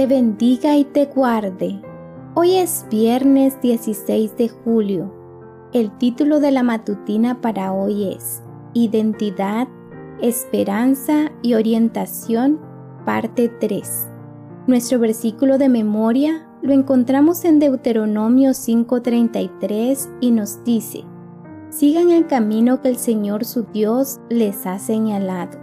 te bendiga y te guarde. Hoy es viernes 16 de julio. El título de la matutina para hoy es Identidad, Esperanza y Orientación, parte 3. Nuestro versículo de memoria lo encontramos en Deuteronomio 5:33 y nos dice, Sigan el camino que el Señor su Dios les ha señalado.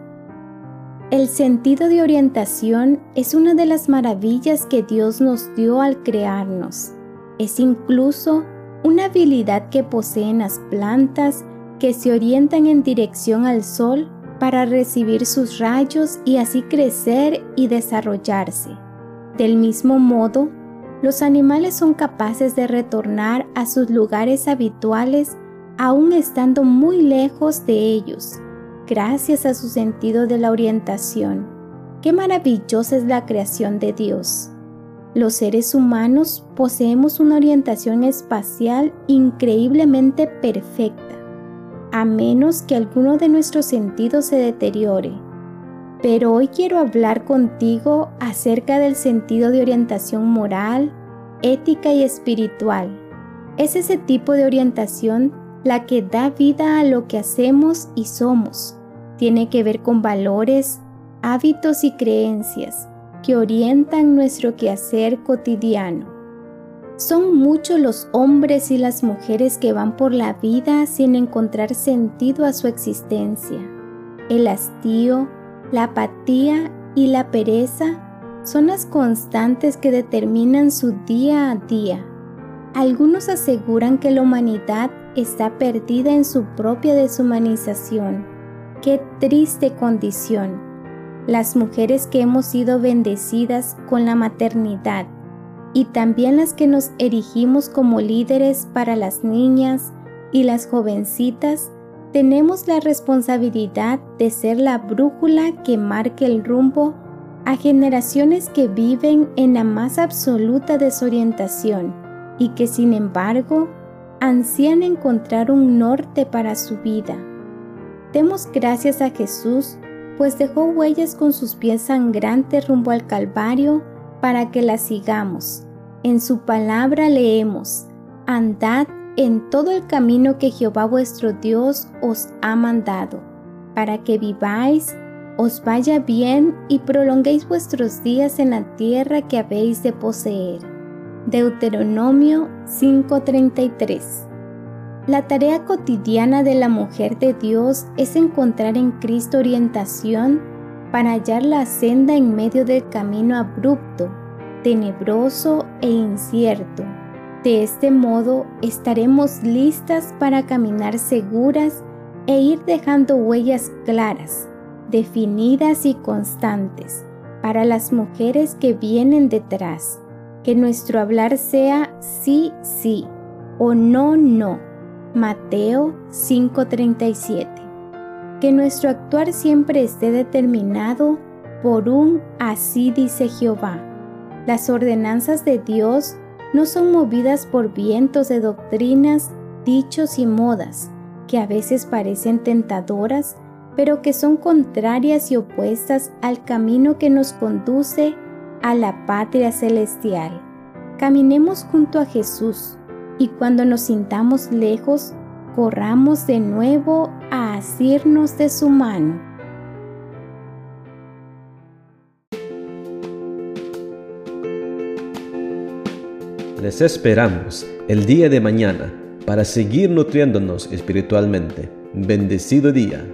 El sentido de orientación es una de las maravillas que Dios nos dio al crearnos. Es incluso una habilidad que poseen las plantas que se orientan en dirección al sol para recibir sus rayos y así crecer y desarrollarse. Del mismo modo, los animales son capaces de retornar a sus lugares habituales aún estando muy lejos de ellos gracias a su sentido de la orientación. Qué maravillosa es la creación de Dios. Los seres humanos poseemos una orientación espacial increíblemente perfecta, a menos que alguno de nuestros sentidos se deteriore. Pero hoy quiero hablar contigo acerca del sentido de orientación moral, ética y espiritual. Es ese tipo de orientación la que da vida a lo que hacemos y somos tiene que ver con valores, hábitos y creencias que orientan nuestro quehacer cotidiano. Son muchos los hombres y las mujeres que van por la vida sin encontrar sentido a su existencia. El hastío, la apatía y la pereza son las constantes que determinan su día a día. Algunos aseguran que la humanidad está perdida en su propia deshumanización Qué triste condición. Las mujeres que hemos sido bendecidas con la maternidad y también las que nos erigimos como líderes para las niñas y las jovencitas, tenemos la responsabilidad de ser la brújula que marque el rumbo a generaciones que viven en la más absoluta desorientación y que sin embargo ansían encontrar un norte para su vida. Demos gracias a Jesús, pues dejó huellas con sus pies sangrantes rumbo al Calvario para que las sigamos. En su palabra leemos, andad en todo el camino que Jehová vuestro Dios os ha mandado, para que viváis, os vaya bien y prolonguéis vuestros días en la tierra que habéis de poseer. Deuteronomio 5:33 la tarea cotidiana de la mujer de Dios es encontrar en Cristo orientación para hallar la senda en medio del camino abrupto, tenebroso e incierto. De este modo estaremos listas para caminar seguras e ir dejando huellas claras, definidas y constantes para las mujeres que vienen detrás. Que nuestro hablar sea sí, sí o no, no Mateo 5:37. Que nuestro actuar siempre esté determinado por un así dice Jehová. Las ordenanzas de Dios no son movidas por vientos de doctrinas, dichos y modas, que a veces parecen tentadoras, pero que son contrarias y opuestas al camino que nos conduce a la patria celestial. Caminemos junto a Jesús, y cuando nos sintamos lejos, corramos de nuevo a asirnos de su mano. Les esperamos el día de mañana para seguir nutriéndonos espiritualmente. Bendecido día.